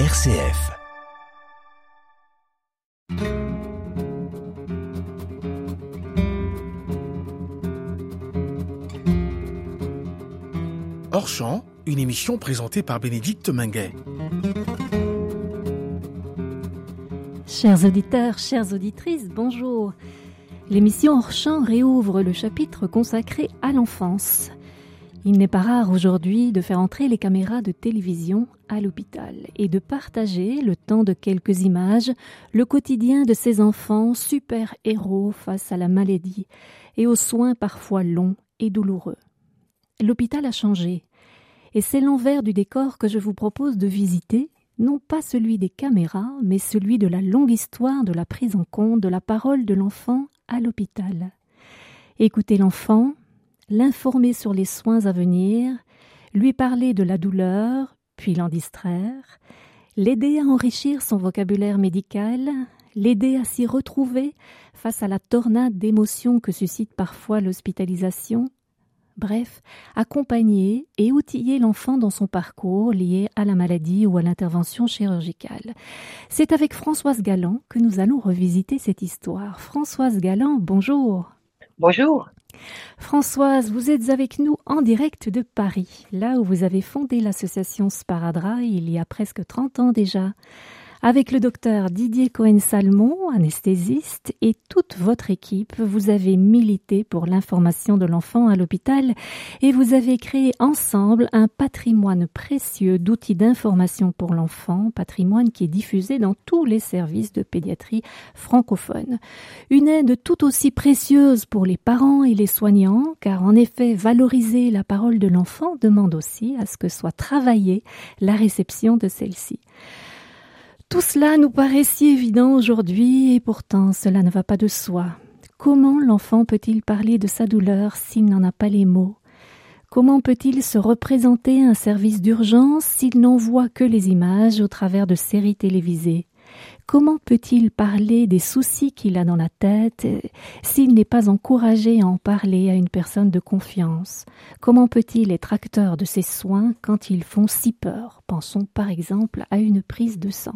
RCF. Hors champ, une émission présentée par Bénédicte Minguet. Chers auditeurs, chères auditrices, bonjour. L'émission Hors champ réouvre le chapitre consacré à l'enfance. Il n'est pas rare aujourd'hui de faire entrer les caméras de télévision à l'hôpital et de partager, le temps de quelques images, le quotidien de ces enfants super-héros face à la maladie et aux soins parfois longs et douloureux. L'hôpital a changé, et c'est l'envers du décor que je vous propose de visiter, non pas celui des caméras, mais celui de la longue histoire de la prise en compte de la parole de l'enfant à l'hôpital. Écoutez l'enfant, l'informer sur les soins à venir, lui parler de la douleur, puis l'en distraire, l'aider à enrichir son vocabulaire médical, l'aider à s'y retrouver face à la tornade d'émotions que suscite parfois l'hospitalisation, bref, accompagner et outiller l'enfant dans son parcours lié à la maladie ou à l'intervention chirurgicale. C'est avec Françoise Galland que nous allons revisiter cette histoire. Françoise Galland, bonjour. Bonjour. Françoise, vous êtes avec nous en direct de Paris, là où vous avez fondé l'association Sparadra il y a presque 30 ans déjà avec le docteur Didier Cohen-Salmon, anesthésiste, et toute votre équipe, vous avez milité pour l'information de l'enfant à l'hôpital et vous avez créé ensemble un patrimoine précieux d'outils d'information pour l'enfant, patrimoine qui est diffusé dans tous les services de pédiatrie francophones. Une aide tout aussi précieuse pour les parents et les soignants, car en effet, valoriser la parole de l'enfant demande aussi à ce que soit travaillée la réception de celle-ci. Tout cela nous paraît si évident aujourd'hui et pourtant cela ne va pas de soi. Comment l'enfant peut-il parler de sa douleur s'il n'en a pas les mots? Comment peut-il se représenter un service d'urgence s'il n'en voit que les images au travers de séries télévisées? Comment peut-il parler des soucis qu'il a dans la tête s'il n'est pas encouragé à en parler à une personne de confiance? Comment peut-il être acteur de ses soins quand ils font si peur? Pensons par exemple à une prise de sang.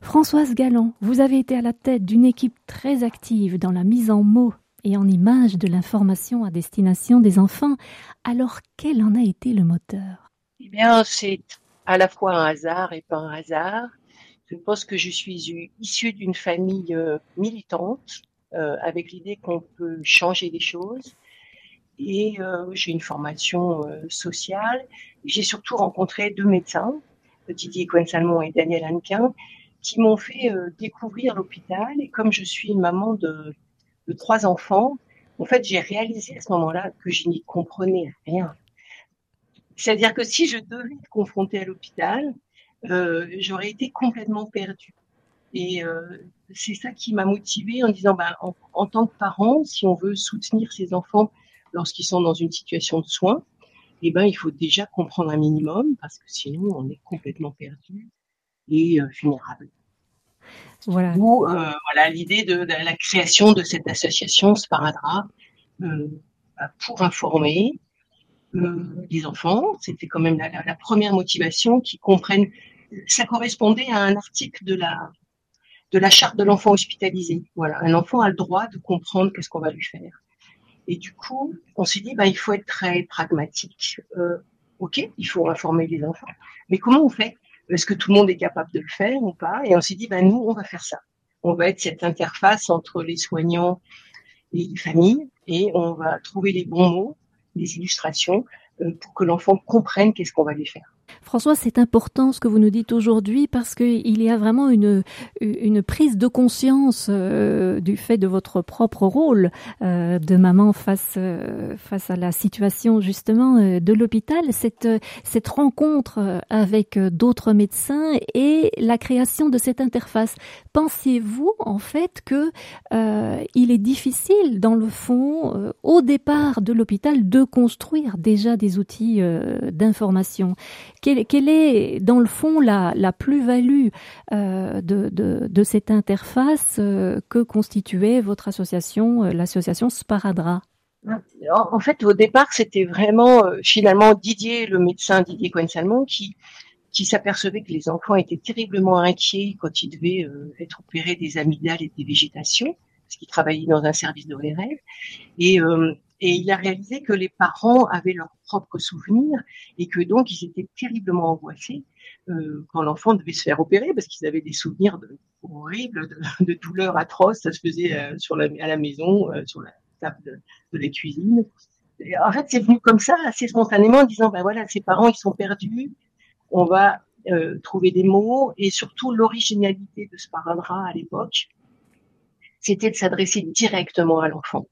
Françoise Galland, vous avez été à la tête d'une équipe très active dans la mise en mots et en images de l'information à destination des enfants. Alors, quel en a été le moteur? Eh bien, c'est à la fois un hasard et pas un hasard. Je pense que je suis issue d'une famille euh, militante, euh, avec l'idée qu'on peut changer les choses. Et euh, j'ai une formation sociale. J'ai surtout rencontré deux médecins, Didier Cohen-Salmon et Daniel Hannequin, qui m'ont fait euh, découvrir l'hôpital. Et comme je suis une maman de, trois enfants, en fait, j'ai réalisé à ce moment-là que je n'y comprenais rien. C'est-à-dire que si je devais être confrontée à l'hôpital, euh, j'aurais été complètement perdue. Et euh, c'est ça qui m'a motivée en disant, bah, en, en, tant que parent, si on veut soutenir ses enfants lorsqu'ils sont dans une situation de soins, eh ben, il faut déjà comprendre un minimum parce que sinon on est complètement perdu et euh, vulnérable. Voilà. Ou euh, voilà l'idée de, la création de cette association Sparadra euh, bah, pour informer les enfants. C'était quand même la, première motivation qui comprennent. Ça correspondait à un article de la de la charte de l'enfant hospitalisé. Voilà, un enfant a le droit de comprendre qu'est-ce qu'on va lui faire. Et du coup, on s'est dit, bah, il faut être très pragmatique. Euh, ok, il faut informer les enfants. Mais comment on fait? Est-ce que tout le monde est capable de le faire ou pas? Et on s'est dit, bah, nous, on va faire ça. On va être cette interface entre les soignants et les familles et on va trouver les bons mots, les illustrations euh, pour que l'enfant comprenne qu'est-ce qu'on va lui faire. François, c'est important ce que vous nous dites aujourd'hui parce qu'il y a vraiment une, prise de conscience euh, du fait de votre propre rôle euh, de maman face, euh, face à la situation justement de l'hôpital, cette, cette rencontre avec d'autres médecins et la création de cette interface. Pensiez-vous en fait que il est difficile dans le fond au départ de l'hôpital de construire déjà des outils d'information? Quelle, est, dans le fond, la, plus-value euh, de, cette interface euh, que constituait votre association, euh, l'association Sparadra? En fait, au départ, c'était vraiment finalement Didier, le médecin Didier Cohen-Salmon, qui, s'apercevait que les enfants étaient terriblement inquiets quand ils devaient être opérés des amygdales et des végétations, parce qu'il travaillait dans un service de rêve. Et, et il a réalisé que les parents avaient leurs propres souvenirs et que donc ils étaient terriblement angoissés euh, quand l'enfant devait se faire opérer parce qu'ils avaient des souvenirs horribles, de, douleurs atroces. Ça se faisait euh, à la maison, euh, sur la table de, la cuisine. En fait, c'est venu comme ça, assez spontanément, en disant, ben voilà, ses parents, ils sont perdus, on va trouver des mots, et surtout l'originalité de ce parandra à l'époque, c'était de s'adresser directement à l'enfant.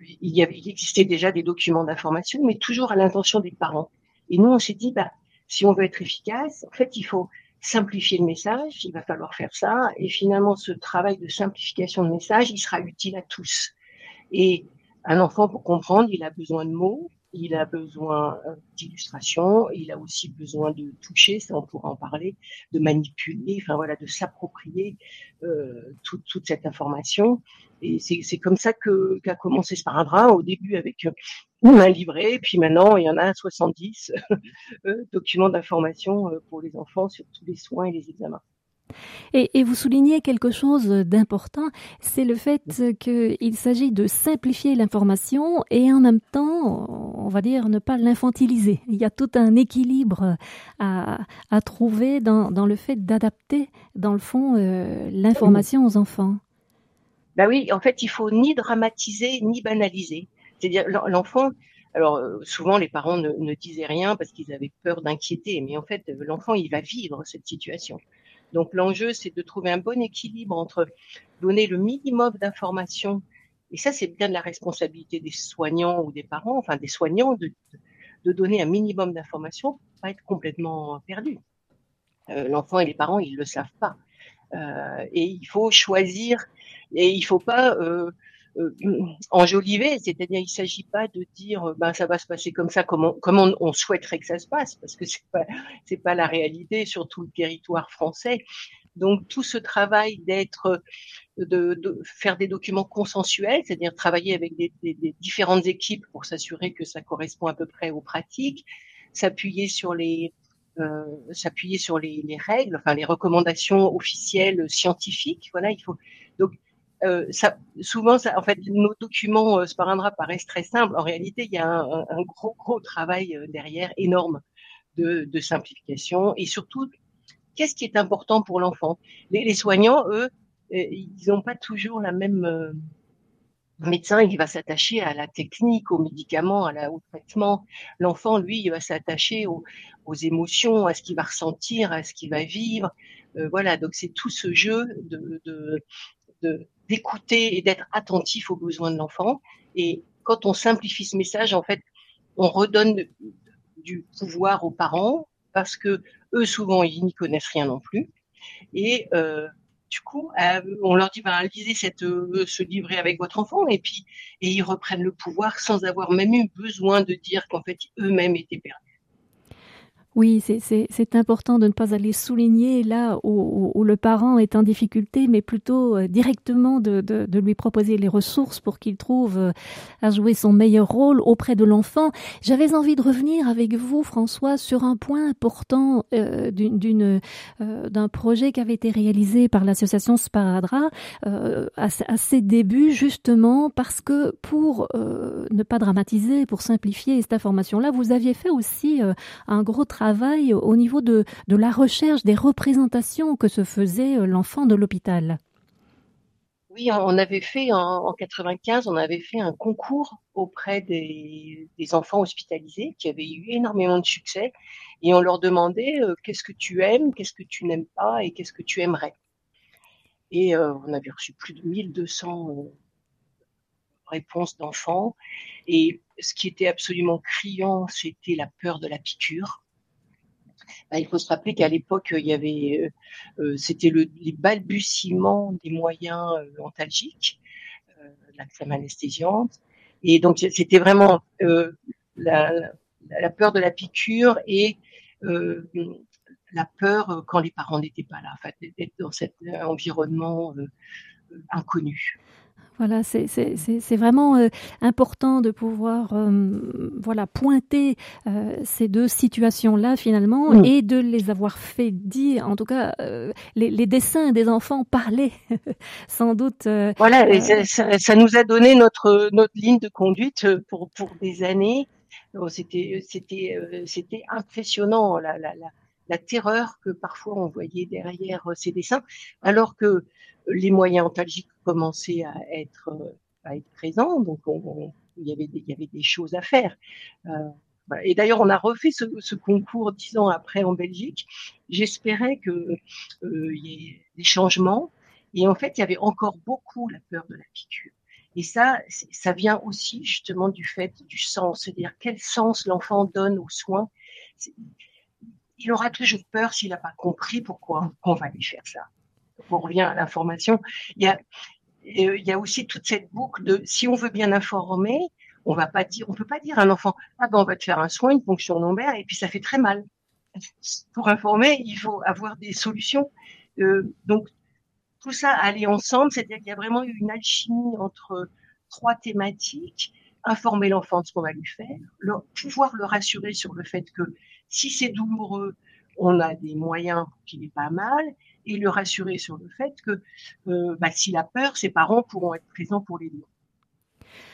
Il, y avait, il existait déjà des documents d'information, mais toujours à l'intention des parents. Et nous, on s'est dit, bah, si on veut être efficace, en fait, il faut simplifier le message, il va falloir faire ça, et finalement, ce travail de simplification de message, il sera utile à tous. Et un enfant, pour comprendre, il a besoin de mots, il a besoin euh, d'illustrations, il a aussi besoin de toucher, ça on pourra en parler, de manipuler, enfin voilà, de s'approprier euh, toute, toute cette information. Et c'est comme ça qu'a commencé Sparadrap au début avec euh, un livret, puis maintenant il y en a 70 euh, documents d'information pour les enfants sur tous les soins et les examens. Et, vous soulignez quelque chose d'important, c'est le fait qu'il s'agit de simplifier l'information et en même temps, on va dire, ne pas l'infantiliser. Il y a tout un équilibre à, trouver dans, le fait d'adapter, dans le fond, euh, l'information aux enfants. Ben oui, en fait, il faut ni dramatiser ni banaliser. C'est-à-dire, l'enfant, alors euh, souvent les parents ne disaient rien parce qu'ils avaient peur d'inquiéter, mais en fait, l'enfant, il va vivre cette situation. Donc l'enjeu, c'est de trouver un bon équilibre entre donner le minimum d'informations, et ça c'est bien de la responsabilité des soignants ou des parents, enfin des soignants, de, de donner un minimum d'informations pour pas être complètement perdu. Euh, L'enfant et les parents, ils le savent pas. Euh, et il faut choisir, et il faut pas euh, euh, enjoliver, c'est-à-dire il s'agit pas de dire euh, ben ça va se passer comme ça, comme on, comme on, souhaiterait que ça se passe, parce que c'est pas c'est pas la réalité sur tout le territoire français. Donc tout ce travail d'être, de, de, faire des documents consensuels, c'est-à-dire travailler avec des, des, des différentes équipes pour s'assurer que ça correspond à peu près aux pratiques, s'appuyer sur les euh, s'appuyer sur les, les, règles, enfin les recommandations officielles scientifiques. Voilà, il faut donc euh, ça, souvent, ça, en fait, nos documents euh, Sparandra paraissent très simples. En réalité, il y a un, un gros, gros travail euh, derrière, énorme, de, de simplification. Et surtout, qu'est-ce qui est important pour l'enfant? Les, les, soignants, eux, euh, ils n'ont pas toujours la même... Euh, médecin, il va s'attacher à la technique, aux médicaments, à la, au traitement. L'enfant, lui, il va s'attacher aux, aux, émotions, à ce qu'il va ressentir, à ce qu'il va vivre. Euh, voilà, donc c'est tout ce jeu de, de, de d'écouter et d'être attentif aux besoins de l'enfant. Et quand on simplifie ce message, en fait, on redonne du pouvoir aux parents parce que eux, souvent, ils n'y connaissent rien non plus. Et euh, du coup, euh, on leur dit, ben, lisez euh, ce livret avec votre enfant, et puis, et ils reprennent le pouvoir sans avoir même eu besoin de dire qu'en fait, eux-mêmes étaient perdus. Oui, c'est important de ne pas aller souligner là où, où, le parent est en difficulté, mais plutôt euh, directement de, de, de, lui proposer les ressources pour qu'il trouve euh, à jouer son meilleur rôle auprès de l'enfant. J'avais envie de revenir avec vous, François, sur un point important euh, d'un projet qui avait été réalisé par l'association Sparadra euh, à, ses débuts, justement parce que pour ne pas dramatiser, pour simplifier cette information-là, vous aviez fait aussi un gros travail au niveau de, la recherche des représentations que se faisait euh, l'enfant de l'hôpital. Oui, on avait fait en, en 95, on avait fait un concours auprès des, enfants hospitalisés qui avaient eu énormément de succès et on leur demandait euh, qu'est-ce que tu aimes, qu'est-ce que tu n'aimes pas et qu'est-ce que tu aimerais? Et euh, on avait reçu plus de 1200 euh, réponses d'enfants et ce qui était absolument criant, c'était la peur de la piqûre. Bah, il faut se rappeler qu'à l'époque, il y avait, euh, euh c'était le, les balbutiements des moyens euh, antalgiques, euh, la crème anesthésiante, et donc c'était vraiment euh, la, la, peur de la piqûre et euh, la peur quand les parents n'étaient pas là, en fait, d'être dans cet environnement inconnu. Voilà, c'est vraiment euh, important de pouvoir euh, voilà pointer euh, ces deux situations-là finalement mm. et de les avoir fait dire. En tout cas, les, les, dessins des enfants parlaient sans doute. voilà, ça, ça, nous a donné notre notre ligne de conduite pour pour des années. Oh, c'était c'était c'était impressionnant la, la, la, la terreur que parfois on voyait derrière ces dessins, alors que les moyens antalgiques commençaient à être, euh, à être présents, donc il, y avait des, il y avait des choses à faire. Euh, et d'ailleurs, on a refait ce, ce, concours dix ans après en Belgique. J'espérais que euh, y ait des changements. Et en fait, il y avait encore beaucoup la peur de la piqûre. Et ça, ça vient aussi justement du fait du sens, c'est-à-dire quel sens l'enfant donne aux soins? Il aura toujours peur s'il n'a pas compris pourquoi on va lui faire ça on revient à l'information, il y a, euh, il y a aussi toute cette boucle de si on veut bien informer, on va pas dire, on peut pas dire à un enfant, ah ben on va te faire un soin, une fonction lombaire, et puis ça fait très mal. Pour informer, il faut avoir des solutions. Euh, donc tout ça aller ensemble, c'est-à-dire qu'il y a vraiment eu une alchimie entre trois thématiques informer l'enfant de ce qu'on va lui faire, pouvoir le rassurer sur le fait que si c'est douloureux, on a des moyens qu'il est pas mal, et le rassurer sur le fait que euh, bah, s'il a peur, ses parents pourront être présents pour l'aider.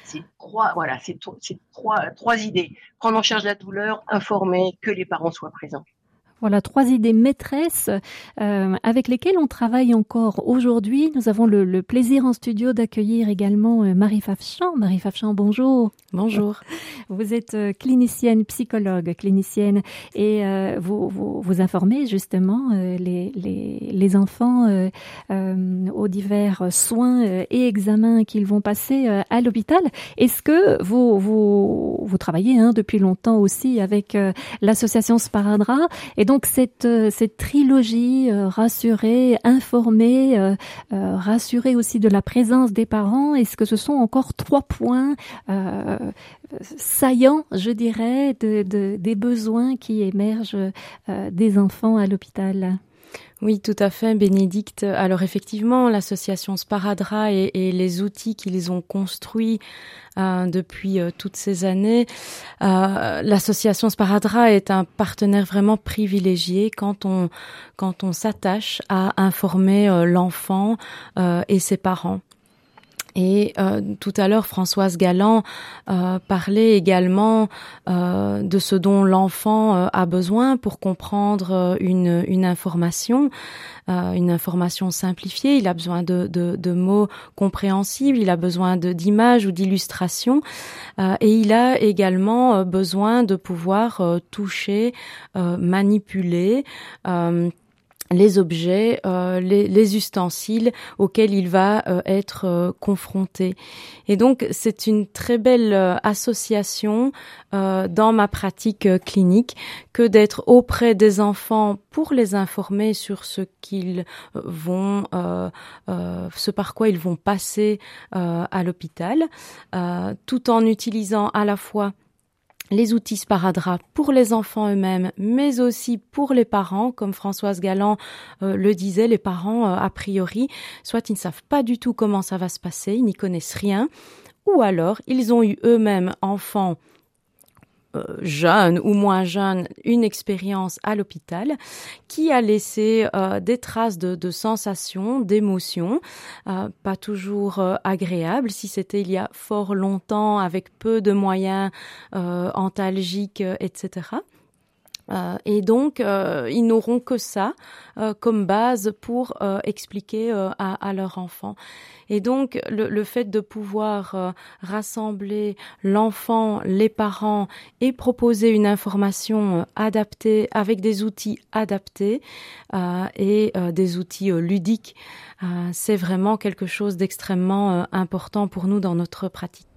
C'est trois, voilà, c'est trois, trois idées. Prendre en charge la douleur, informer, que les parents soient présents. Voilà trois idées maîtresses euh, avec lesquelles on travaille encore aujourd'hui. Nous avons le, le plaisir en studio d'accueillir également euh, Marie Fafchamp. Marie Fafchamp, bonjour. Bonjour. Vous êtes euh, clinicienne, psychologue, clinicienne, et euh, vous, vous, vous, informez justement euh, les, les, les, enfants aux divers soins et examens qu'ils vont passer à l'hôpital. Est-ce que vous, vous, vous travaillez hein, depuis longtemps aussi avec l'association Sparadra et donc cette, euh, cette trilogie, euh, rassurer, informer, euh, rassurer aussi de la présence des parents, est-ce que ce sont encore trois points saillants, je dirais, de, de, des besoins qui émergent des enfants à l'hôpital? Oui, tout à fait, Bénédicte. Alors effectivement, l'association Sparadra et, les outils qu'ils ont construits euh, depuis euh, toutes ces années, euh, l'association Sparadra est un partenaire vraiment privilégié quand on quand on s'attache à informer l'enfant et ses parents. Et euh, tout à l'heure, Françoise Galland euh, parlait également euh, de ce dont l'enfant euh, a besoin pour comprendre euh, une, une information, euh, une information simplifiée. Il a besoin de, de, de mots compréhensibles, il a besoin d'images ou d'illustrations, et il a également besoin de pouvoir toucher, manipuler les objets, euh, les, les, ustensiles auxquels il va euh, être euh, confronté. Et donc c'est une très belle euh, association euh, dans ma pratique clinique que d'être auprès des enfants pour les informer sur ce qu'ils vont, ce par quoi ils vont passer à l'hôpital, tout en utilisant à la fois les outils Sparadra pour les enfants eux-mêmes, mais aussi pour les parents, comme Françoise Galland euh, le disait, les parents, euh, a priori, soit ils ne savent pas du tout comment ça va se passer, ils n'y connaissent rien, ou alors ils ont eu eux-mêmes enfants jeune ou moins jeune une expérience à l'hôpital qui a laissé euh, des traces de, sensations, d'émotions, euh, pas toujours euh, agréables. Si c'était il y a fort longtemps avec peu de moyens euh, antalgiques, etc. Euh, et donc, euh, ils n'auront que ça euh, comme base pour expliquer à, à, leur enfant. Et donc, le, fait de pouvoir rassembler l'enfant, les parents et proposer une information adaptée avec des outils adaptés et des outils ludiques, c'est vraiment quelque chose d'extrêmement important pour nous dans notre pratique.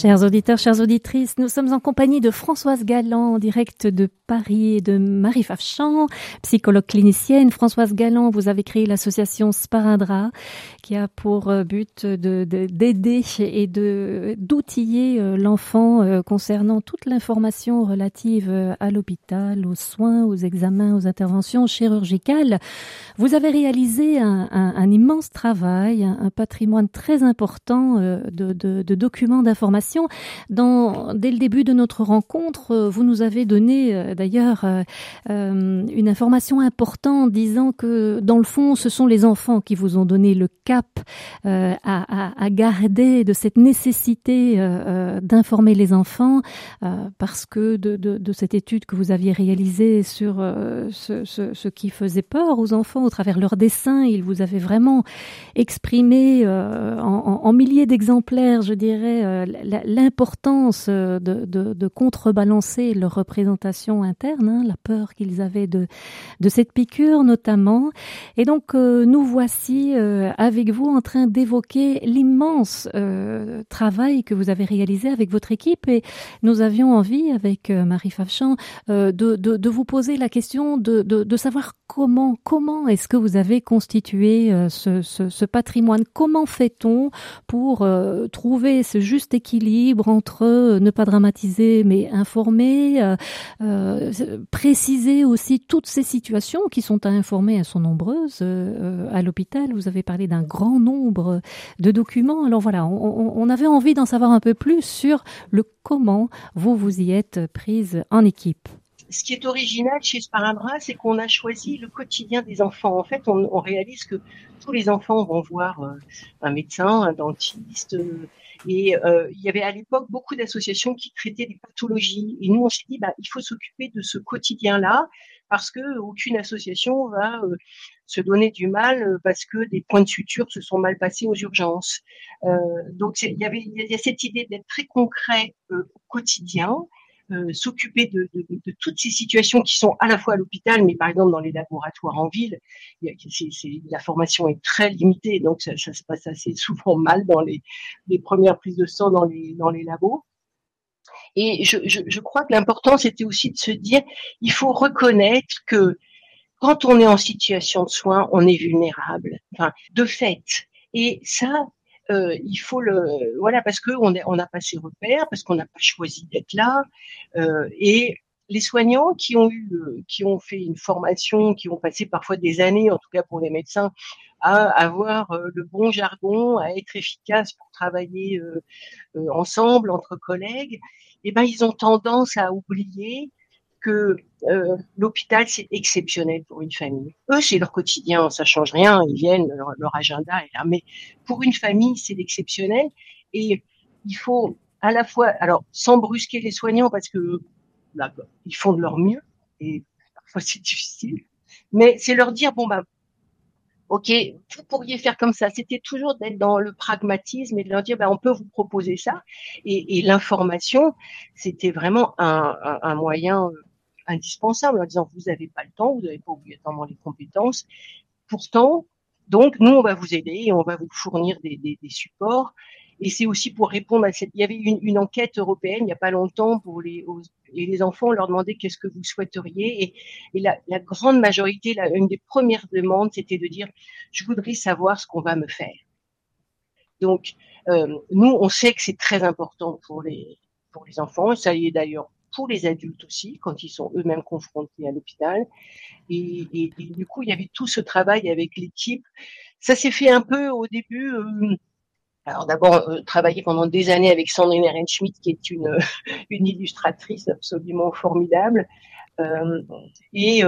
Chers auditeurs, chères auditrices, nous sommes en compagnie de Françoise Galland, en direct de Paris, et de Marie Fafchamp, psychologue clinicienne. Françoise Galland, vous avez créé l'association Sparadra, qui a pour euh, but de, d'aider et d'outiller euh, l'enfant euh, concernant toute l'information relative à l'hôpital, aux soins, aux examens, aux interventions chirurgicales. Vous avez réalisé un, immense travail, un, patrimoine très important de, de documents d'information dès le début de notre rencontre, euh, vous nous avez donné euh, d'ailleurs euh, une information importante disant que dans le fond, ce sont les enfants qui vous ont donné le cap à, garder de cette nécessité d'informer les enfants parce que de, de, de, cette étude que vous aviez réalisée sur ce, qui faisait peur aux enfants au travers leurs dessins, il vous avait vraiment exprimé en milliers d'exemplaires, je dirais, l'importance euh, de, de, de, contrebalancer leur représentation interne, hein, la peur qu'ils avaient de, de cette piqûre notamment. Et donc euh, nous voici euh, avec vous en train d'évoquer l'immense euh, travail que vous avez réalisé avec votre équipe et nous avions envie avec euh, Marie Favchamp de, de, de, vous poser la question de, de, de savoir comment comment est-ce que vous avez constitué ce, ce, ce patrimoine, comment fait-on pour trouver ce juste équilibre entre euh, ne pas dramatiser mais informer, euh, euh, préciser aussi toutes ces situations qui sont à informer, elles sont nombreuses à l'hôpital. Vous avez parlé d'un grand nombre de documents. Alors voilà, on, avait envie d'en savoir un peu plus sur le comment vous vous y êtes prise en équipe ce qui est original chez Sparabra, c'est qu'on a choisi le quotidien des enfants. En fait, on, réalise que tous les enfants vont voir un médecin, un dentiste, et euh, il y avait à l'époque beaucoup d'associations qui traitaient des pathologies. Et nous, on s'est dit, bah, il faut s'occuper de ce quotidien-là parce que aucune association va euh, se donner du mal euh, parce que des points de suture se sont mal passés aux urgences. Euh, donc il y avait il y a cette idée d'être très concret euh, au quotidien euh, s'occuper de, de, de, toutes ces situations qui sont à la fois à l'hôpital, mais par exemple dans les laboratoires en ville, il y a, c'est, c'est, la formation est très limitée, donc ça, ça, se passe assez souvent mal dans les, les premières prises de sang dans les, dans les labos. Et je, je, je crois que l'important, c'était aussi de se dire, il faut reconnaître que quand on est en situation de soins, on est vulnérable, enfin, de fait. Et ça, euh, il faut le voilà parce que on n'a pas ses repères, parce qu'on n'a pas choisi d'être là, euh, et les soignants qui ont eu, euh, qui ont fait une formation, qui ont passé parfois des années, en tout cas pour les médecins, à avoir le bon jargon, à être efficace pour travailler ensemble entre collègues, eh ben ils ont tendance à oublier que euh, l'hôpital c'est exceptionnel pour une famille. Eux c'est leur quotidien, ça change rien, ils viennent, leur, agenda est là. Mais pour une famille c'est exceptionnel et il faut à la fois, alors sans brusquer les soignants parce que là, ils font de leur mieux et parfois c'est difficile, mais c'est leur dire bon bah ok, vous pourriez faire comme ça. C'était toujours d'être dans le pragmatisme et de leur dire, ben, on peut vous proposer ça. Et, l'information, c'était vraiment un, moyen euh, indispensable en disant vous n'avez pas le temps, vous n'avez pas obligatoirement les compétences. Pourtant, donc nous on va vous aider et on va vous fournir des, des, des supports. Et c'est aussi pour répondre à cette. Il y avait une, une enquête européenne il n'y a pas longtemps pour les aux, et les enfants. On leur demandait qu'est-ce que vous souhaiteriez et, et la, la, grande majorité, la, une des premières demandes, c'était de dire je voudrais savoir ce qu'on va me faire. Donc euh, nous on sait que c'est très important pour les pour les enfants. Ça y est d'ailleurs pour les adultes aussi, quand ils sont eux-mêmes confrontés à l'hôpital. Et, du coup, il y avait tout ce travail avec l'équipe. Ça s'est fait un peu au début. Euh, alors d'abord, euh, travailler pendant des années avec Sandrine Ehrenschmidt, qui est une, illustratrice absolument formidable. Euh, et,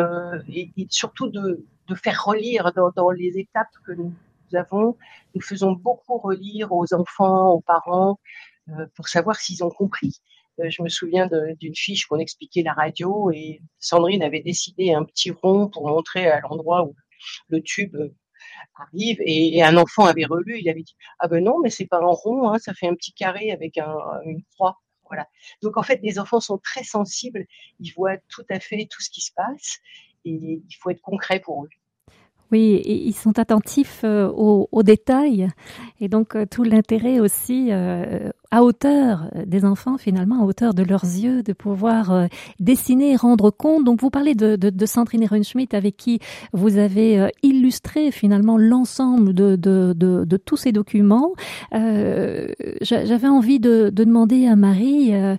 surtout de, faire relire dans, les étapes que nous avons. Nous faisons beaucoup relire aux enfants, aux parents, pour savoir s'ils ont compris. Euh, je me souviens d'une fiche qu'on expliquait la radio et Sandrine avait décidé un petit rond pour montrer à l'endroit où le tube euh, arrive et, un enfant avait relu, il avait dit ah ben non mais c'est pas un rond, hein, ça fait un petit carré avec un, une croix. Voilà. Donc en fait, les enfants sont très sensibles, ils voient tout à fait tout ce qui se passe et il faut être concret pour eux. Oui, ils sont attentifs euh, aux, détails et donc tout l'intérêt aussi à hauteur des enfants, finalement, à hauteur de leurs yeux, de pouvoir euh, dessiner rendre compte. Donc, vous parlez de, de, de Sandrine Ehrenschmidt avec qui vous avez euh, illustré finalement l'ensemble de, de, de, tous ces documents. Euh, J'avais envie de, de, demander à Marie, euh,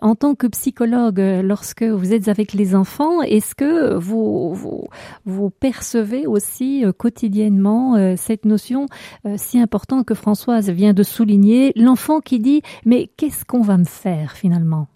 en tant que psychologue, lorsque vous êtes avec les enfants, est-ce que vous, vous, vous, percevez aussi quotidiennement cette notion si importante que Françoise vient de souligner, l'enfant qui mais qu'est-ce qu'on va me faire finalement?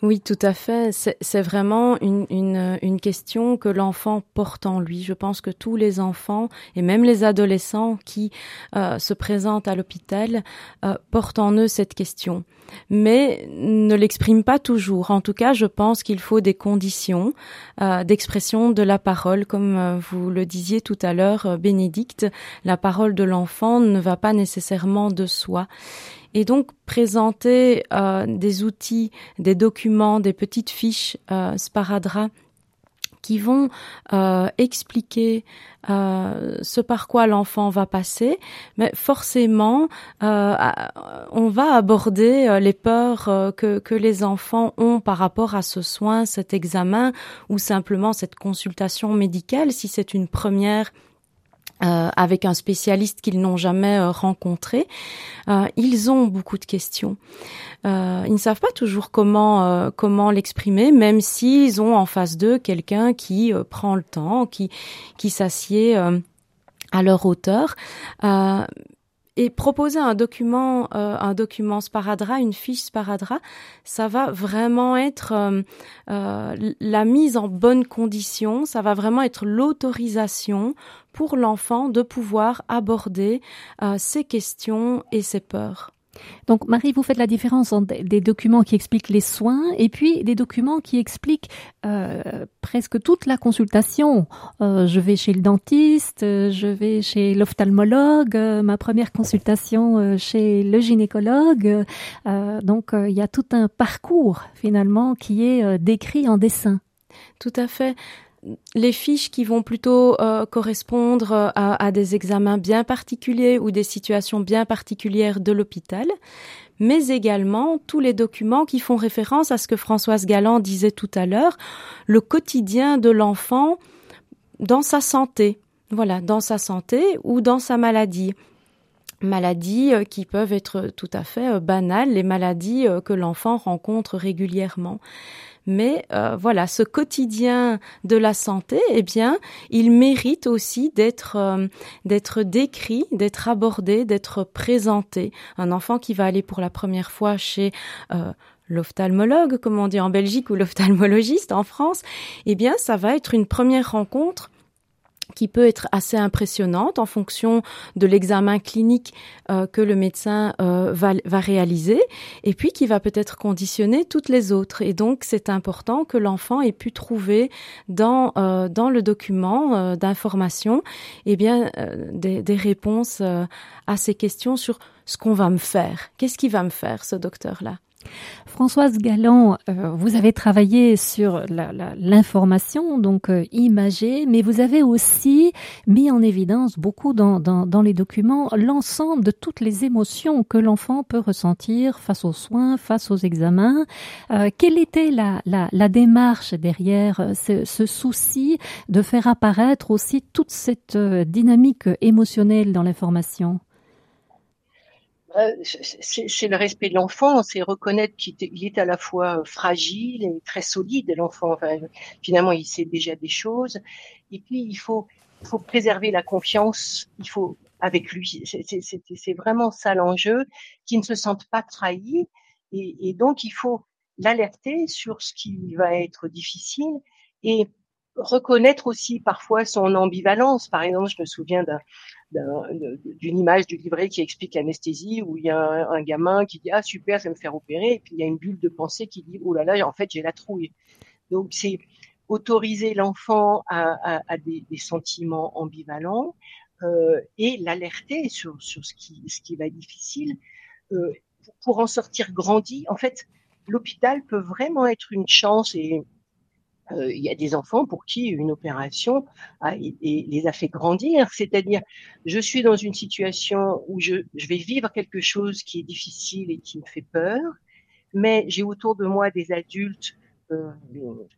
Oui, tout à fait. C'est vraiment une, question que l'enfant porte en lui. Je pense que tous les enfants et même les adolescents qui euh, se présentent à l'hôpital euh, portent en eux cette question, mais ne l'expriment pas toujours. En tout cas, je pense qu'il faut des conditions euh, d'expression de la parole, comme vous le disiez tout à l'heure, Bénédicte. La parole de l'enfant ne va pas nécessairement de soi. Et donc présenter euh, des outils, des documents, des petites fiches euh, Sparadra qui vont euh, expliquer euh, ce par quoi l'enfant va passer, mais forcément, on va aborder les peurs que les enfants ont par rapport à ce soin, cet examen ou simplement cette consultation médicale, si c'est une première euh, avec un spécialiste qu'ils n'ont jamais euh, rencontré, euh, ils ont beaucoup de questions. Ils ne savent pas toujours comment comment l'exprimer, même s'ils ont en face d'eux quelqu'un qui prend le temps, qui qui s'assied à leur hauteur et proposer un document, euh, un document Sparadra, une fiche Sparadra, ça va vraiment être euh, euh, la mise en bonne condition, ça va vraiment être l'autorisation pour l'enfant de pouvoir aborder ses questions et ses peurs. Donc Marie, vous faites la différence entre des documents qui expliquent les soins et puis des documents qui expliquent euh, presque toute la consultation. Euh, je vais chez le dentiste, euh, je vais chez l'ophtalmologue, euh, ma première consultation euh, chez le gynécologue. donc il y a tout un parcours finalement qui est décrit en dessin. Tout à fait les fiches qui vont plutôt euh, correspondre euh, à, à, des examens bien particuliers ou des situations bien particulières de l'hôpital, mais également tous les documents qui font référence à ce que Françoise Galland disait tout à l'heure, le quotidien de l'enfant dans sa santé. Voilà, dans sa santé ou dans sa maladie maladies euh, qui peuvent être tout à fait banales, les maladies que l'enfant rencontre régulièrement. Mais euh, voilà, ce quotidien de la santé, eh bien, il mérite aussi d'être euh, d'être décrit, d'être abordé, d'être présenté. Un enfant qui va aller pour la première fois chez euh, l'ophtalmologue, comme on dit en Belgique, ou l'ophtalmologiste en France, eh bien, ça va être une première rencontre qui peut être assez impressionnante en fonction de l'examen clinique euh, que le médecin euh, va, va, réaliser et puis qui va peut-être conditionner toutes les autres. Et donc, c'est important que l'enfant ait pu trouver dans, euh, dans le document euh, d'information eh bien, euh, des, des, réponses à ces questions sur ce qu'on va me faire. Qu'est-ce qui va me faire, ce docteur-là? Françoise Galland, euh, vous avez travaillé sur l'information, donc euh, imagée, mais vous avez aussi mis en évidence beaucoup dans, les documents l'ensemble de toutes les émotions que l'enfant peut ressentir face aux soins, face aux examens. Euh, quelle était la, démarche derrière ce, ce, souci de faire apparaître aussi toute cette dynamique émotionnelle dans l'information? C'est le respect de l'enfant, c'est reconnaître qu'il est à la fois fragile et très solide, l'enfant. Finalement, il sait déjà des choses. Et puis, il faut, faut préserver la confiance. Il faut avec lui. C'est vraiment ça l'enjeu, qu'il ne se sente pas trahi. Et, et donc, il faut l'alerter sur ce qui va être difficile et reconnaître aussi parfois son ambivalence. Par exemple, je me souviens d'une image du livret qui explique l'anesthésie où il y a un, un, gamin qui dit ah super, je vais me faire opérer et puis il y a une bulle de pensée qui dit oh là là, en fait j'ai la trouille. Donc c'est autoriser l'enfant à, à, à des, des, sentiments ambivalents euh, et l'alerter sur, sur ce qui, ce qui va difficile. Euh, pour en sortir grandi. En fait, l'hôpital peut vraiment être une chance et il y a des enfants pour qui une opération a, les a fait grandir. C'est-à-dire, je suis dans une situation où je, je, vais vivre quelque chose qui est difficile et qui me fait peur, mais j'ai autour de moi des adultes euh,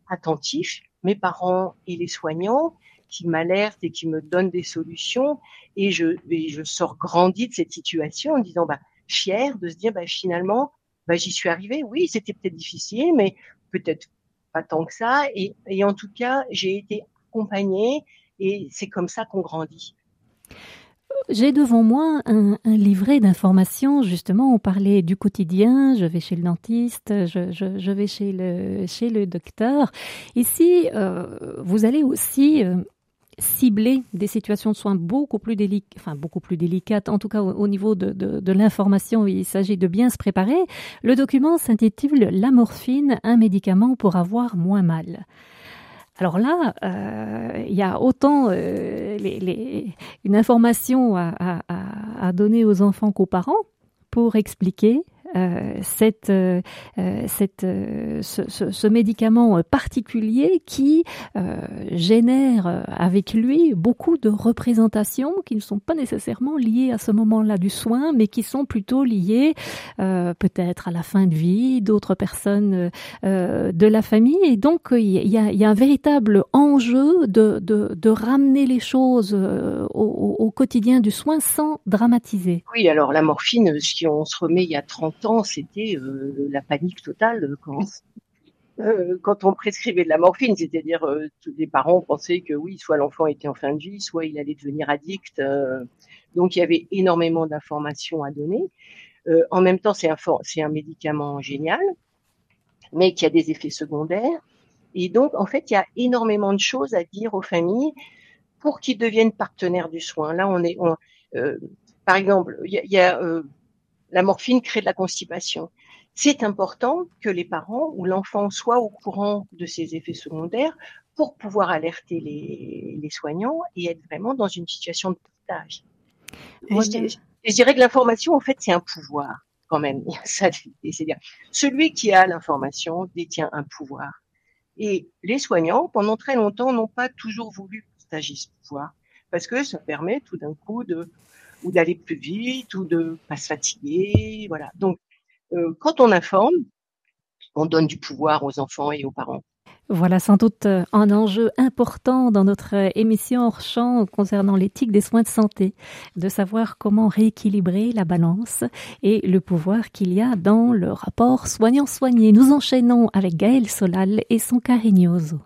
attentifs, mes parents et les soignants, qui m'alertent et qui me donnent des solutions. Et je, et je sors grandi de cette situation en disant, bah, fier de se dire, bah, finalement, bah, j'y suis arrivée. Oui, c'était peut-être difficile, mais peut-être pas tant que ça. Et, en tout cas, j'ai été accompagnée et c'est comme ça qu'on grandit. J'ai devant moi un, livret d'informations. Justement, on parlait du quotidien. Je vais chez le dentiste, je vais chez le chez le docteur. Ici, euh, vous allez aussi euh, cibler des situations de soins beaucoup plus délicates, en tout cas au, au niveau de, l'information, il s'agit de bien se préparer. Le document s'intitule La morphine, un médicament pour avoir moins mal. Alors là, euh, il y a autant euh, une information à donner aux enfants qu'aux parents pour expliquer euh, cette, euh, euh, cette, ce, ce, ce, médicament particulier qui génère avec lui beaucoup de représentations qui ne sont pas nécessairement liées à ce moment-là du soin, mais qui sont plutôt liées peut-être à la fin de vie d'autres personnes de la famille. Et donc, il y a, y a un véritable enjeu de, de, de ramener les choses au, au, quotidien du soin sans dramatiser. Oui, alors la morphine, si on se remet il y a 30 c'était euh, la panique totale quand, euh, quand on prescrivait de la morphine. C'est-à-dire, euh, les parents pensaient que oui, soit l'enfant était en fin de vie, soit il allait devenir addict. Euh. donc, il y avait énormément d'informations à donner. Euh, en même temps, c'est un, médicament génial, mais qui a des effets secondaires. Et donc, en fait, il y a énormément de choses à dire aux familles pour qu'ils deviennent partenaires du soin. Là, on est, euh, par exemple, il y a, euh, la morphine crée de la constipation. C'est important que les parents ou l'enfant soient au courant de ces effets secondaires pour pouvoir alerter les, les soignants et être vraiment dans une situation de partage. Je, je, dirais que l'information, en fait, c'est un pouvoir quand même. C'est-à-dire, celui qui a l'information détient un pouvoir. Et les soignants, pendant très longtemps, n'ont pas toujours voulu partager ce pouvoir parce que ça permet tout d'un coup de ou d'aller plus vite ou de pas se fatiguer, voilà. Donc euh, quand on informe, on donne du pouvoir aux enfants et aux parents. Voilà sans doute euh, un enjeu important dans notre euh, émission hors champ concernant l'éthique des soins de santé, de savoir comment rééquilibrer la balance et le pouvoir qu'il y a dans le rapport soignant-soigné. Nous enchaînons avec Gaël Solal et son Carignoso.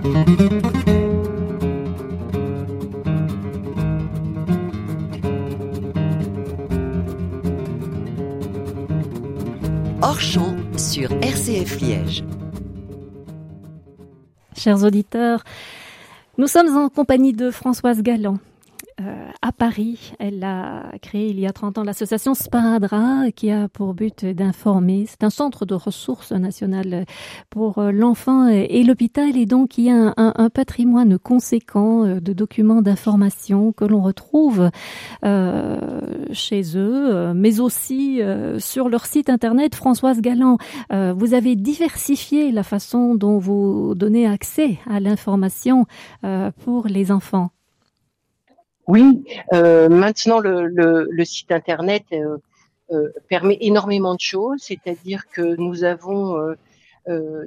Hors sur RCF Liège. Chers auditeurs, nous sommes en compagnie de Françoise Galland. Euh, à Paris. Elle a créé il y a 30 ans l'association Sparadra qui a pour but d'informer. C'est un centre de ressources nationales pour euh, l'enfant et l'hôpital et donc il y a un, patrimoine conséquent euh, de documents d'information que l'on retrouve chez eux, mais aussi sur leur site internet. Françoise Galland, vous avez diversifié la façon dont vous donnez accès à l'information pour les enfants. Oui, euh, maintenant le, le, site internet euh, euh, permet énormément de choses, c'est-à-dire que nous avons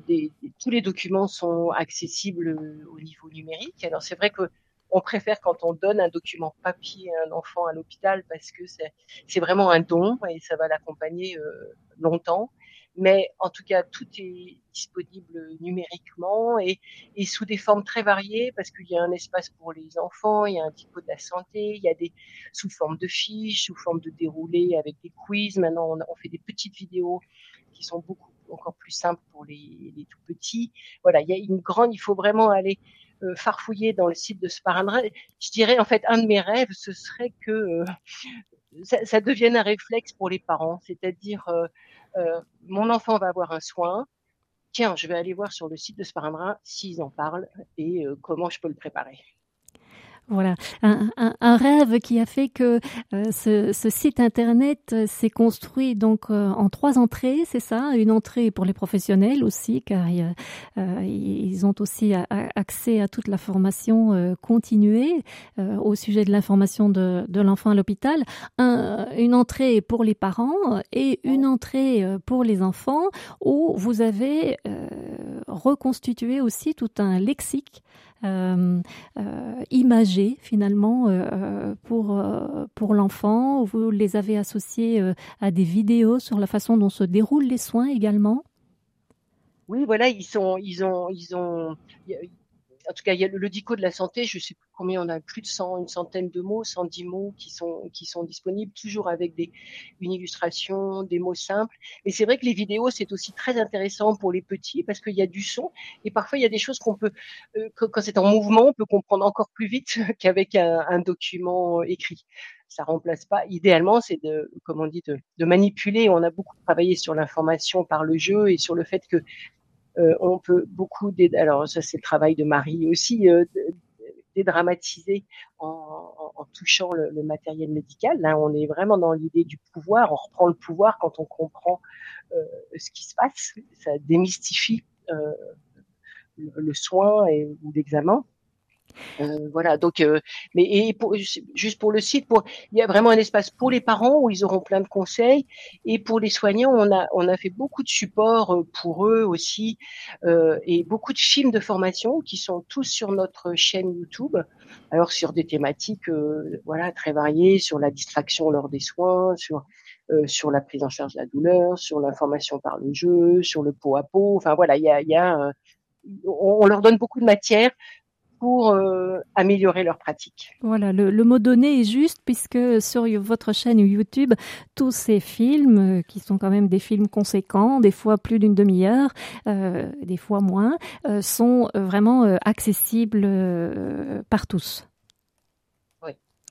des, tous les documents sont accessibles au niveau numérique. Alors c'est vrai que on préfère quand on donne un document papier à un enfant à l'hôpital parce que c'est vraiment un don et ça va l'accompagner longtemps mais en tout cas, tout est disponible numériquement et, et sous des formes très variées parce qu'il y a un espace pour les enfants, il y a un type de la santé, il y a des sous forme de fiches, sous forme de déroulés avec des quiz. Maintenant, on, on fait des petites vidéos qui sont beaucoup encore plus simples pour les, les tout petits. Voilà, il y a une grande, il faut vraiment aller euh, farfouiller dans le site de Sparandra. Je dirais en fait un de mes rêves, ce serait que euh, ça, ça, devienne un réflexe pour les parents, c'est-à-dire euh, mon enfant va avoir un soin. Tiens, je vais aller voir sur le site de Sparindra s'ils en parlent et euh, comment je peux le préparer. Voilà, un, rêve qui a fait que euh, ce, site internet euh, s'est construit donc euh, en trois entrées, c'est ça? Une entrée pour les professionnels aussi, car ils ont aussi accès à toute la formation continuée au sujet de l'information de, l'enfant à l'hôpital. Un, une entrée pour les parents et une entrée pour les enfants où vous avez reconstitué aussi tout un lexique euh, euh, imagés finalement euh, pour pour l'enfant. Vous les avez associés à des vidéos sur la façon dont se déroulent les soins également? Oui, voilà, ils sont, ils ont, ils ont, en tout cas, il y a le, dico de la santé, je sais plus combien on a, plus de 100, une centaine de mots, 110 mots qui sont, qui sont disponibles, toujours avec une illustration, des mots simples. Et c'est vrai que les vidéos, c'est aussi très intéressant pour les petits parce qu'il y a du son et parfois il y a des choses qu'on peut, euh, quand c'est en mouvement, on peut comprendre encore plus vite qu'avec un, document écrit. Ça remplace pas. Idéalement, c'est de, comme on dit, de, manipuler. On a beaucoup travaillé sur l'information par le jeu et sur le fait que on peut beaucoup, alors ça c'est le travail de Marie aussi, euh, dédramatiser en, touchant le, matériel médical. Là, on est vraiment dans l'idée du pouvoir. On reprend le pouvoir quand on comprend euh, ce qui se passe. Ça démystifie euh, le, soin ou l'examen. Euh, voilà, donc, euh, mais et pour, juste pour le site, pour, il y a vraiment un espace pour les parents où ils auront plein de conseils, et pour les soignants, on a on a fait beaucoup de supports euh, pour eux aussi, euh, et beaucoup de films de formation qui sont tous sur notre chaîne YouTube. Alors sur des thématiques, euh, voilà, très variées, sur la distraction lors des soins, sur sur la prise en charge de la douleur, sur l'information par le jeu, sur le pot à pot. Enfin voilà, il y a, il y a on leur donne beaucoup de matière pour euh, améliorer leur pratique. Voilà, le, le, mot donné est juste puisque sur votre chaîne YouTube, tous ces films, euh, qui sont quand même des films conséquents, des fois plus d'une demi-heure, euh, des fois moins, euh, sont vraiment accessibles par tous.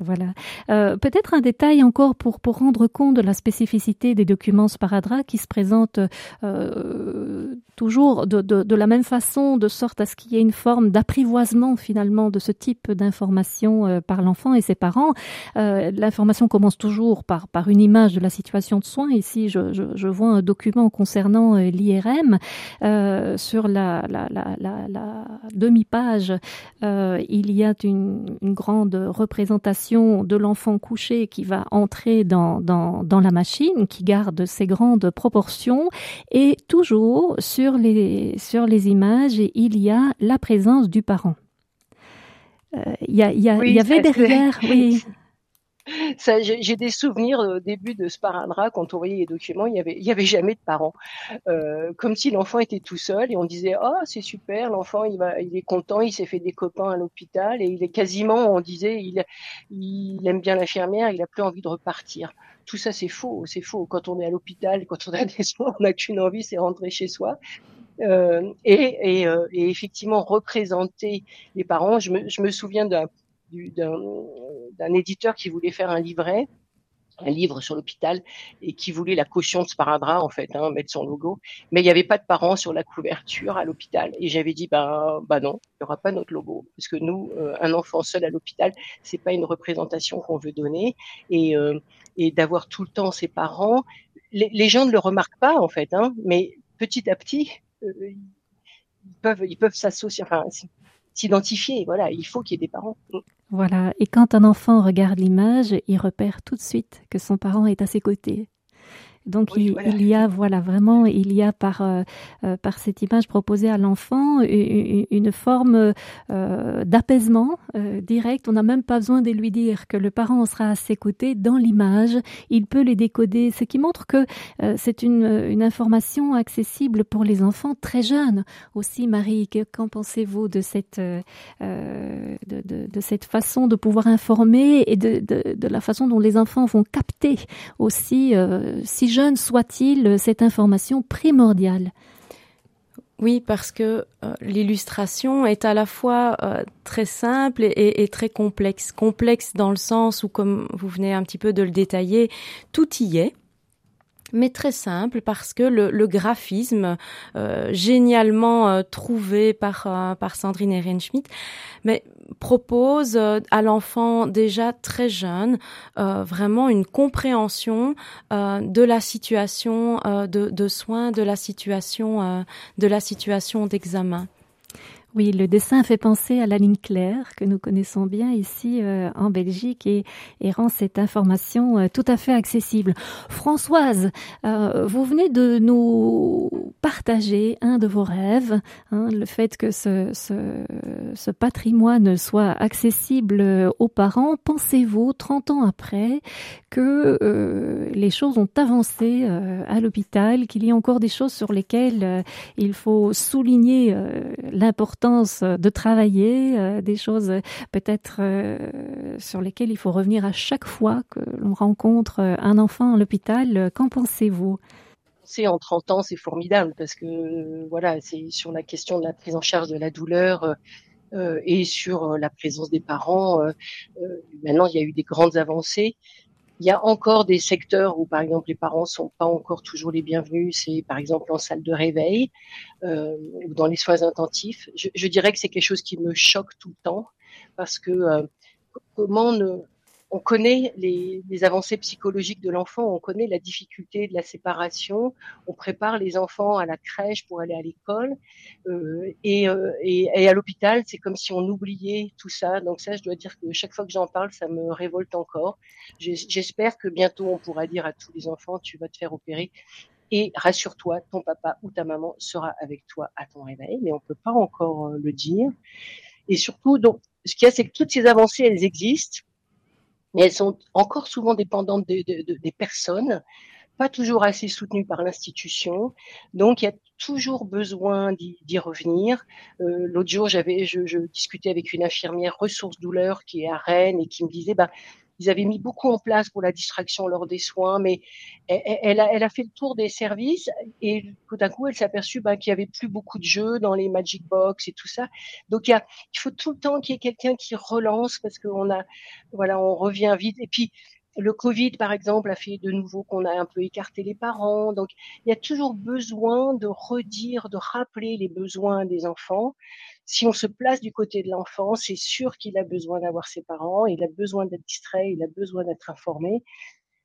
Voilà. Euh, peut-être un détail encore pour, pour rendre compte de la spécificité des documents Sparadra qui se présentent euh, toujours de, de, la même façon, de sorte à ce qu'il y ait une forme d'apprivoisement finalement de ce type d'information euh, par l'enfant et ses parents. L'information commence toujours par, par une image de la situation de soins. Ici, je, je, je vois un document concernant l'IRM sur la, la, la, la demi-page. il y a une grande représentation de l'enfant couché qui va entrer dans, dans, dans, la machine, qui garde ses grandes proportions, et toujours sur les, sur les images, il y a la présence du parent. Euh, il y, a, y, a, oui, y avait derrière, oui. J'ai des souvenirs au début de Sparadrap, quand on voyait les documents, il n'y avait, y avait jamais de parents. Euh, comme si l'enfant était tout seul et on disait Oh, c'est super, l'enfant il, va, il est content, il s'est fait des copains à l'hôpital et il est quasiment, on disait, il, il aime bien l'infirmière, il a plus envie de repartir. Tout ça, c'est faux, c'est faux. Quand on est à l'hôpital, quand on a des soins, on n'a qu'une envie, c'est rentrer chez soi. Euh, et, et, euh, et, effectivement, représenter les parents. Je me, je me souviens d'un d'un éditeur qui voulait faire un livret un livre sur l'hôpital et qui voulait la caution de Sparadrap en fait, hein, mettre son logo, mais il n'y avait pas de parents sur la couverture à l'hôpital. Et j'avais dit bah bah non, il n'y aura pas notre logo. Parce que nous, euh, un enfant seul à l'hôpital, c'est pas une représentation qu'on veut donner. Et euh, et d'avoir tout le temps ses parents, les, gens ne le remarquent pas en fait, hein, mais petit à petit, euh, ils peuvent ils peuvent s'associer, Voilà, il faut qu'il y ait des parents. Voilà, et quand un enfant regarde l'image, il repère tout de suite que son parent est à ses côtés. Donc oui, il, voilà. il, y a voilà vraiment il y a par euh, euh, par cette image proposée à l'enfant une, une, forme euh, d'apaisement euh, direct. On n'a même pas besoin de lui dire que le parent sera à ses côtés dans l'image. Il peut les décoder, ce qui montre que euh, c'est une, une information accessible pour les enfants très jeunes aussi. Marie, qu'en pensez-vous de cette euh, de, de, de, cette façon de pouvoir informer et de, de, de la façon dont les enfants vont capter aussi si soit-il, cette information primordiale oui, parce que euh, l'illustration est à la fois euh, très simple et, et, très complexe. Complexe dans le sens où, comme vous venez un petit peu de le détailler, tout y est mais très simple parce que le, graphisme euh, génialement euh, trouvé par euh, par Sandrine Ehrenschmidt mais propose à l'enfant déjà très jeune vraiment une compréhension de la situation de, de, soins de la situation de la situation d'examen oui, le dessin fait penser à la ligne claire que nous connaissons bien ici euh, en Belgique et, et, rend cette information euh, tout à fait accessible. Françoise, euh, vous venez de nous partager un de vos rêves, hein, le fait que ce, ce, ce, patrimoine soit accessible aux parents. Pensez-vous, 30 ans après, que euh, les choses ont avancé euh, à l'hôpital, qu'il y a encore des choses sur lesquelles il faut souligner l'importance de travailler, euh, des choses peut-être euh, sur lesquelles il faut revenir à chaque fois que l'on rencontre euh, un enfant à l'hôpital. Qu'en pensez-vous? En 30 ans, c'est formidable parce que voilà, c'est sur la question de la prise en charge de la douleur euh, et sur la présence des parents. Euh, maintenant, il y a eu des grandes avancées. Il y a encore des secteurs où, par exemple, les parents sont pas encore toujours les bienvenus. C'est, par exemple, en salle de réveil euh, ou dans les soins intensifs. Je, je dirais que c'est quelque chose qui me choque tout le temps parce que euh, comment ne, on connaît les, les, avancées psychologiques de l'enfant, on connaît la difficulté de la séparation, on prépare les enfants à la crèche pour aller à l'école euh, et, euh, et, et, à l'hôpital, c'est comme si on oubliait tout ça. Donc ça, je dois dire que chaque fois que j'en parle, ça me révolte encore. J'espère que bientôt on pourra dire à tous les enfants, tu vas te faire opérer. Et rassure-toi, ton papa ou ta maman sera avec toi à ton réveil, mais on peut pas encore euh, le dire. Et surtout, donc, ce qu'il y a, c'est que toutes ces avancées, elles existent mais elles sont encore souvent dépendantes de, de, de, des personnes, pas toujours assez soutenues par l'institution. Donc, il y a toujours besoin d'y revenir. Euh, L'autre jour, j'avais, je, je, discutais avec une infirmière ressources douleur qui est à Rennes et qui me disait, bah, ils avaient mis beaucoup en place pour la distraction lors des soins, mais elle, a, elle a, fait le tour des services et tout à coup, elle s'est aperçue bah, qu'il y avait plus beaucoup de jeux dans les Magic Box et tout ça. Donc, il, y a, il faut tout le temps qu'il y ait quelqu'un qui relance parce qu'on a, voilà, on revient vite. Et puis, le Covid, par exemple, a fait de nouveau qu'on a un peu écarté les parents. Donc, il y a toujours besoin de redire, de rappeler les besoins des enfants. Si on se place du côté de l'enfant, c'est sûr qu'il a besoin d'avoir ses parents, il a besoin d'être distrait, il a besoin d'être informé.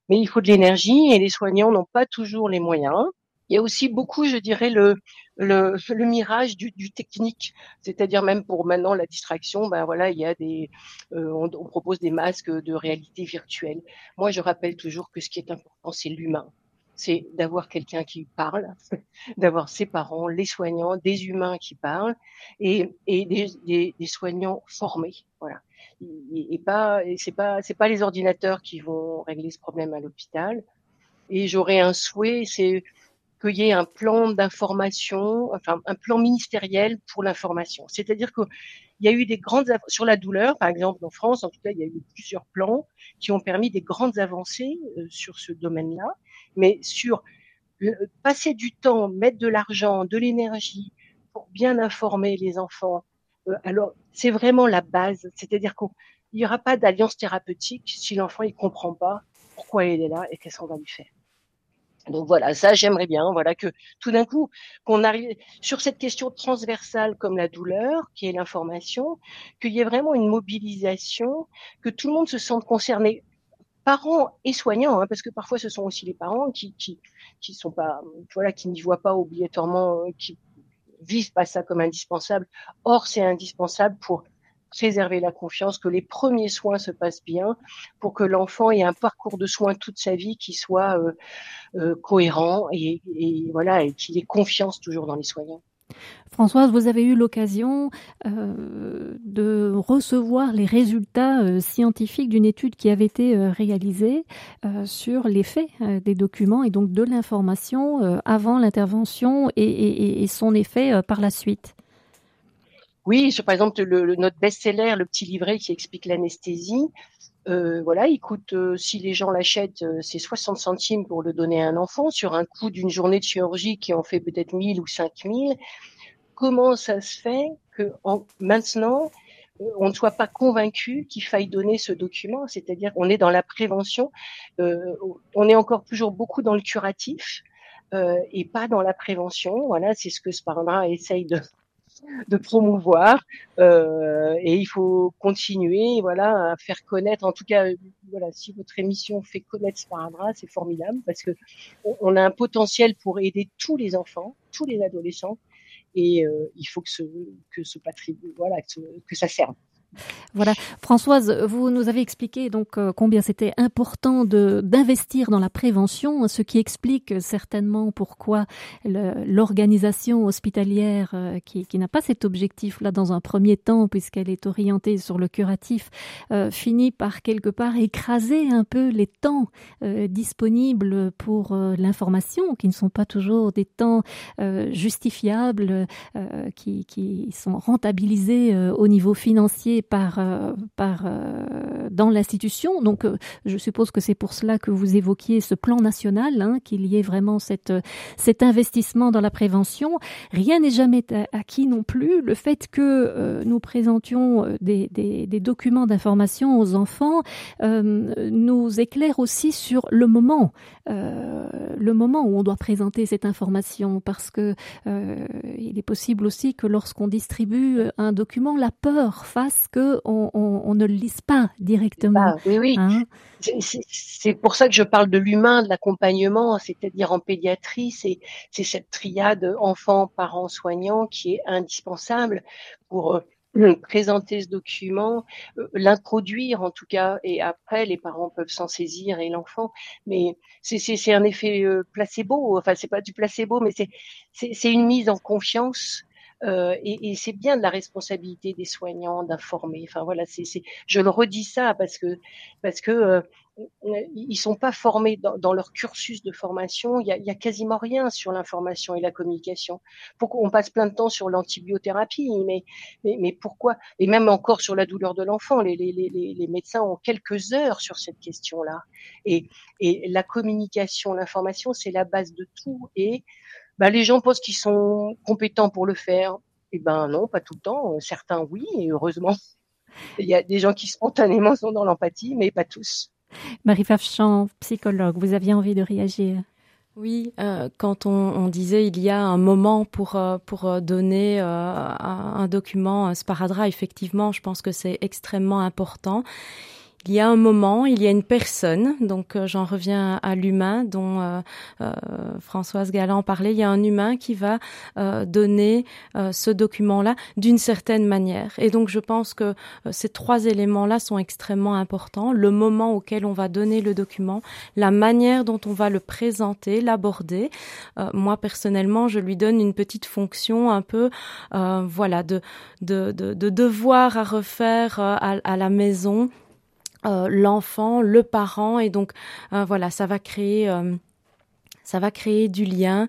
Mais il faut de l'énergie et les soignants n'ont pas toujours les moyens. Il y a aussi beaucoup, je dirais, le, le, le mirage du, du technique, c'est-à-dire même pour maintenant la distraction, ben voilà, il y a des, euh, on, on, propose des masques de réalité virtuelle. Moi, je rappelle toujours que ce qui est important, c'est l'humain, c'est d'avoir quelqu'un qui parle, d'avoir ses parents, les soignants, des humains qui parlent et, et des, des, des soignants formés, voilà. Et, et pas, c'est pas, c'est pas les ordinateurs qui vont régler ce problème à l'hôpital. Et j'aurais un souhait, c'est qu'il y ait un plan d'information, enfin un plan ministériel pour l'information. C'est-à-dire qu'il y a eu des grandes sur la douleur, par exemple en France, en tout cas, il y a eu plusieurs plans qui ont permis des grandes avancées euh, sur ce domaine-là, mais sur passer du temps, mettre de l'argent, de l'énergie pour bien informer les enfants. Euh, alors c'est vraiment la base, c'est-à-dire qu'il n'y aura pas d'alliance thérapeutique si l'enfant il comprend pas pourquoi il est là et qu'est-ce qu'on va lui faire. Donc voilà, ça j'aimerais bien, voilà que tout d'un coup qu'on arrive sur cette question transversale comme la douleur, qui est l'information, qu'il y ait vraiment une mobilisation, que tout le monde se sente concerné, parents et soignants, hein, parce que parfois ce sont aussi les parents qui qui qui sont pas, voilà, qui n'y voient pas obligatoirement, euh, qui vivent pas ça comme indispensable. Or c'est indispensable pour préserver la confiance, que les premiers soins se passent bien pour que l'enfant ait un parcours de soins toute sa vie qui soit euh, euh, cohérent et, voilà et qu'il ait confiance toujours dans les soignants. Françoise, vous avez eu l'occasion euh, de recevoir les résultats scientifiques d'une étude qui avait été réalisée sur l'effet des documents et donc de l'information avant l'intervention et, son effet par la suite. Oui, sur, par exemple, le, le, notre best-seller, le petit livret qui explique l'anesthésie, euh, voilà, il coûte, euh, si les gens l'achètent, euh, c'est 60 centimes pour le donner à un enfant sur un coût d'une journée de chirurgie qui en fait peut-être 1000 ou 5000. Comment ça se fait que en, maintenant, euh, on ne soit pas convaincu qu'il faille donner ce document? C'est-à-dire qu'on est dans la prévention, euh, on est encore toujours beaucoup dans le curatif et pas dans la prévention. Voilà, c'est ce que Sparandra essaye de, de promouvoir euh, et il faut continuer voilà à faire connaître en tout cas voilà si votre émission fait connaître Sparadrap c'est formidable parce que on a un potentiel pour aider tous les enfants tous les adolescents et euh, il faut que ce que ce patrimoine voilà que ça serve voilà, Françoise, vous nous avez expliqué donc euh, combien c'était important de d'investir dans la prévention, ce qui explique certainement pourquoi l'organisation hospitalière euh, qui, qui n'a pas cet objectif là dans un premier temps puisqu'elle est orientée sur le curatif euh, finit par quelque part écraser un peu les temps disponibles pour l'information qui ne sont pas toujours des temps justifiables qui, qui sont rentabilisés au niveau financier par, euh, euh, dans l'institution. Donc, euh, je suppose que c'est pour cela que vous évoquiez ce plan national, hein, qu'il y ait vraiment cet investissement dans la prévention. Rien n'est jamais acquis non plus. Le fait que nous présentions des, documents d'information aux enfants nous éclaire aussi sur le moment, le moment où on doit présenter cette information, parce que il est possible aussi que lorsqu'on distribue un document, la peur fasse que on, on, on ne le lise pas directement. Ah, oui, oui. Hein c'est pour ça que je parle de l'humain, de l'accompagnement, c'est-à-dire en pédiatrie, c'est cette triade enfant, parents, soignants qui est indispensable pour euh, présenter ce document, euh, l'introduire en tout cas, et après les parents peuvent s'en saisir et l'enfant. Mais c'est un effet euh, placebo, enfin c'est pas du placebo, mais c'est une mise en confiance euh, et, et c'est bien de la responsabilité des soignants d'informer. Enfin voilà, c'est, je le redis ça parce que parce que euh, ils sont pas formés dans, leur cursus de formation. Il y a, y a quasiment rien sur l'information et la communication. Pourquoi on passe plein de temps sur l'antibiothérapie, mais, mais, mais pourquoi? Et même encore sur la douleur de l'enfant, les, les, les, les, médecins ont quelques heures sur cette question-là. Et, et la communication, l'information, c'est la base de tout. Et bah, les gens pensent qu'ils sont compétents pour le faire. Eh ben non, pas tout le temps. Certains oui, et heureusement. Il y a des gens qui spontanément sont dans l'empathie, mais pas tous. Marie Fafchamp, psychologue, vous aviez envie de réagir? Oui, euh, quand on, disait il y a un moment pour euh, pour euh, donner un, un, document sparadrap, effectivement, je pense que c'est extrêmement important. Il y a un moment, il y a une personne, donc euh, j'en reviens à l'humain dont euh, euh, Françoise Galland parlait, il y a un humain qui va donner ce document-là d'une certaine manière. Et donc je pense que ces trois éléments-là sont extrêmement importants. Le moment auquel on va donner le document, la manière dont on va le présenter, l'aborder. moi personnellement, je lui donne une petite fonction un peu, voilà, de, de, de, de, devoir à refaire à, à la maison euh, l'enfant, le parent, et donc euh, voilà, ça va créer euh, ça va créer du lien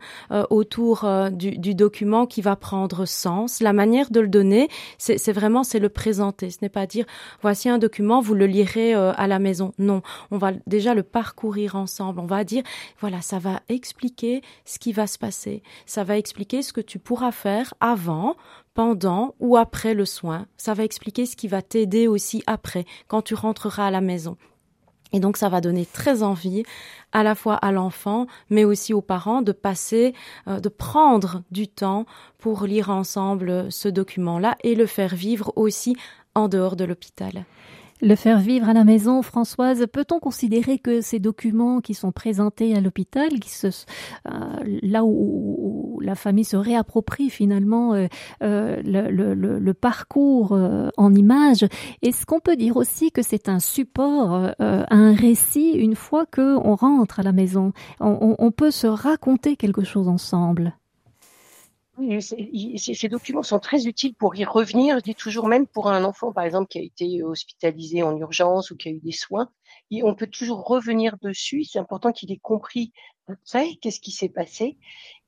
autour du, du, document qui va prendre sens. La manière de le donner, c'est vraiment c'est le présenter. Ce n'est pas dire voici un document, vous le lirez à la maison. Non, on va déjà le parcourir ensemble. On va dire voilà, ça va expliquer ce qui va se passer. Ça va expliquer ce que tu pourras faire avant pendant ou après le soin. Ça va expliquer ce qui va t'aider aussi après, quand tu rentreras à la maison. Et donc ça va donner très envie à la fois à l'enfant, mais aussi aux parents de passer, euh, de prendre du temps pour lire ensemble ce document-là et le faire vivre aussi en dehors de l'hôpital. Le faire vivre à la maison, Françoise, peut-on considérer que ces documents qui sont présentés à l'hôpital, qui se, euh, là où, la famille se réapproprie finalement euh, euh, le, le, le, parcours en images, est-ce qu'on peut dire aussi que c'est un support un récit une fois que on rentre à la maison? On, on peut se raconter quelque chose ensemble oui, ces documents sont très utiles pour y revenir. Je dis toujours, même pour un enfant, par exemple, qui a été hospitalisé en urgence ou qui a eu des soins, on peut toujours revenir dessus. C'est important qu'il ait compris après qu'est-ce qui s'est passé.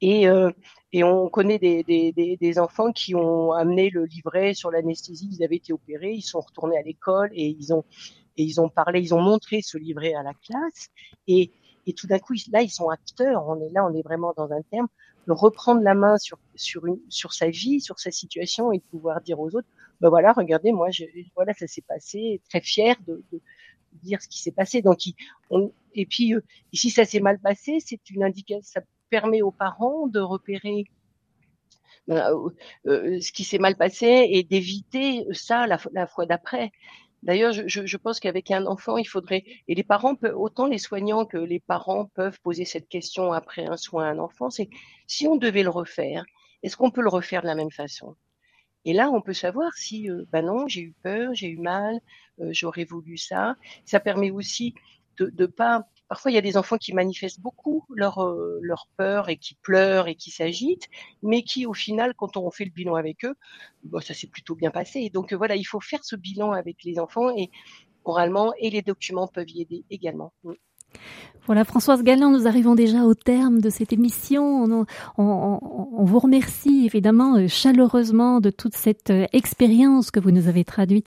Et, euh, et on connaît des, des, des, des, enfants qui ont amené le livret sur l'anesthésie. Ils avaient été opérés, ils sont retournés à l'école et ils ont et ils ont parlé, ils ont montré ce livret à la classe. Et, et tout d'un coup, là, ils sont acteurs. On est là, on est vraiment dans un terme de reprendre la main sur sa vie, sur sa situation et de pouvoir dire aux autres, ben voilà, regardez, moi, voilà, ça s'est passé, très fier de, dire ce qui s'est passé. Donc, on, et puis, euh, si ça s'est mal passé, c'est une indication, ça permet aux parents de repérer euh, euh, ce qui s'est mal passé et d'éviter ça la fois d'après. D'ailleurs, je, je, pense qu'avec un enfant, il faudrait et les parents peuvent autant les soignants que les parents peuvent poser cette question après un soin à un enfant, c'est si on devait le refaire, est-ce qu'on peut le refaire de la même façon? Et là, on peut savoir si, euh, bah non, j'ai eu peur, j'ai eu mal, euh, j'aurais voulu ça. Ça permet aussi de ne pas Parfois, il y a des enfants qui manifestent beaucoup leur, euh, leur peur et qui pleurent et qui s'agitent, mais qui, au final, quand on fait le bilan avec eux, bon, ça s'est plutôt bien passé. donc, voilà, il faut faire ce bilan avec les enfants et oralement, et les documents peuvent y aider également. Mm. Voilà, Françoise Galland, nous arrivons déjà au terme de cette émission. On, vous remercie évidemment euh, chaleureusement de toute cette euh, expérience que vous nous avez traduite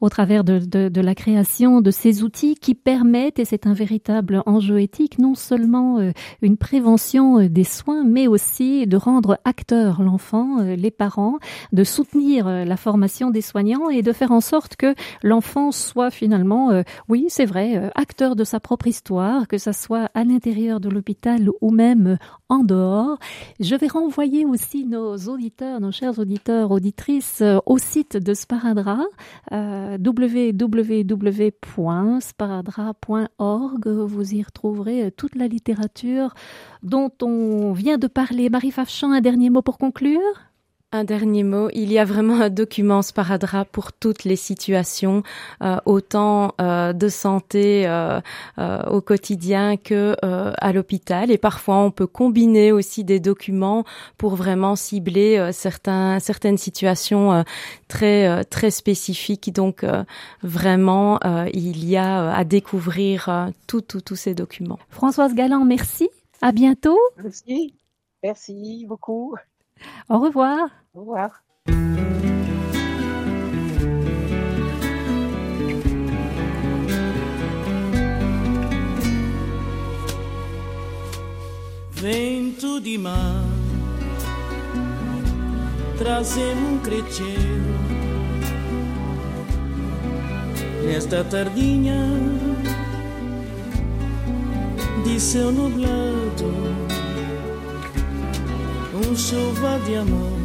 au travers de, la création de ces outils qui permettent, et c'est un véritable enjeu éthique, non seulement euh, une prévention des soins, mais aussi de rendre acteur l'enfant, les parents, de soutenir la formation des soignants et de faire en sorte que l'enfant soit finalement, oui, c'est vrai, acteur de sa propre histoire, que ça soit à l'intérieur de l'hôpital ou même en dehors. Je vais renvoyer aussi nos auditeurs, nos chers auditeurs, auditrices euh, au site de Sparadra, euh, www.sparadra.org. Vous y retrouverez euh, toute la littérature dont on vient de parler. Marie Fafchamp, un dernier mot pour conclure? Un dernier mot, il y a vraiment un document Sparadra pour toutes les situations, euh, autant euh, de santé euh, au quotidien que à l'hôpital. Et parfois, on peut combiner aussi des documents pour vraiment cibler certains, certaines situations très très spécifiques. Donc, vraiment, il y a à découvrir tous tous ces documents. Françoise Galland, merci. À bientôt. Merci. Merci beaucoup. Au revoir. Au revoir. Vento de mar, trazendo um crecheiro nesta tardinha de céu nublado, um chuva de amor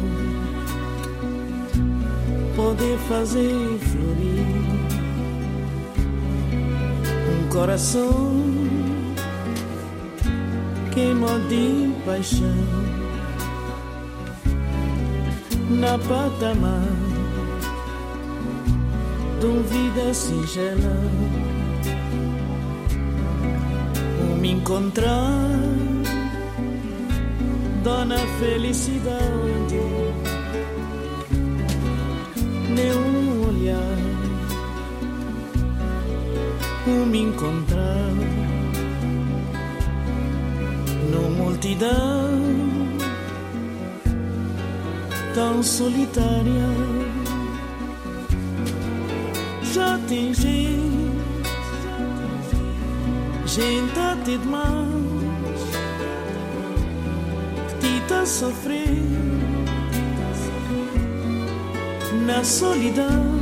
poder fazer florir um coração queima de paixão na patamar de uma vida singela. Um me encontrar dona felicidade. Nenhum olhar o me encontrar. No multidão tão solitária. Já tem gente gente até demais tá sofrendo na solidão.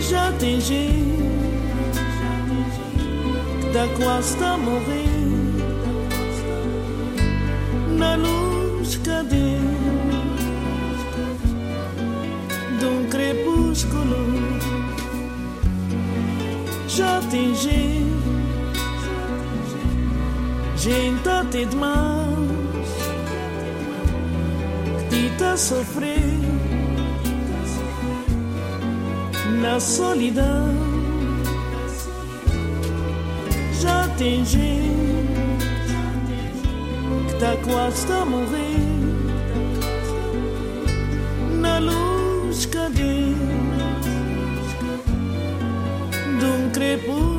Já tem gente tá quase morrer na luz cadê de um crepúsculo. Já tem gente, gente até demais a sofrer na solidão. Já tem gente que tá quase a morrer na luz cadê de um crepúsculo.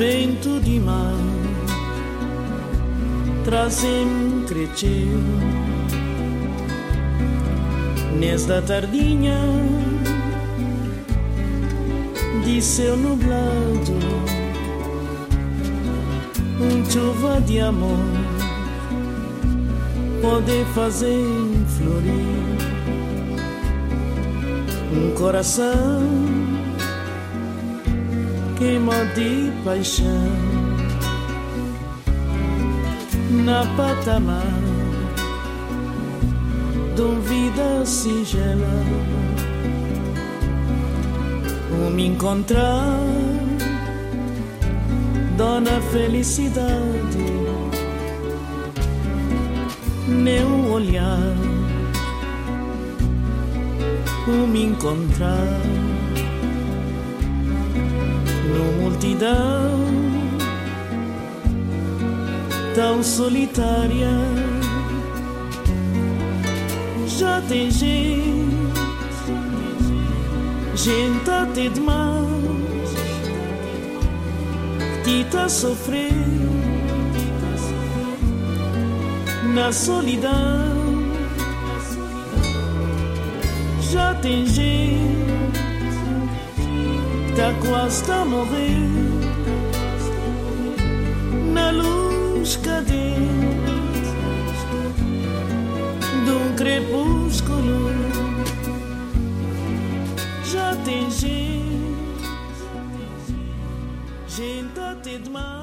Vento de mar trazem cresceu nesta tardinha de céu nublado um chuva de amor pode fazer florir. Um coração queima de paixão. Na patamar de vida singela o me encontrar dona felicidade. Meu olhar o me encontrar no multidão tão solitária. Já tem gente, gente até demais, que te tá sofrendo na solidão. Já tem gente Está quase a morrer na luz cadente de crepúsculo. Já tem gente, gente até demais.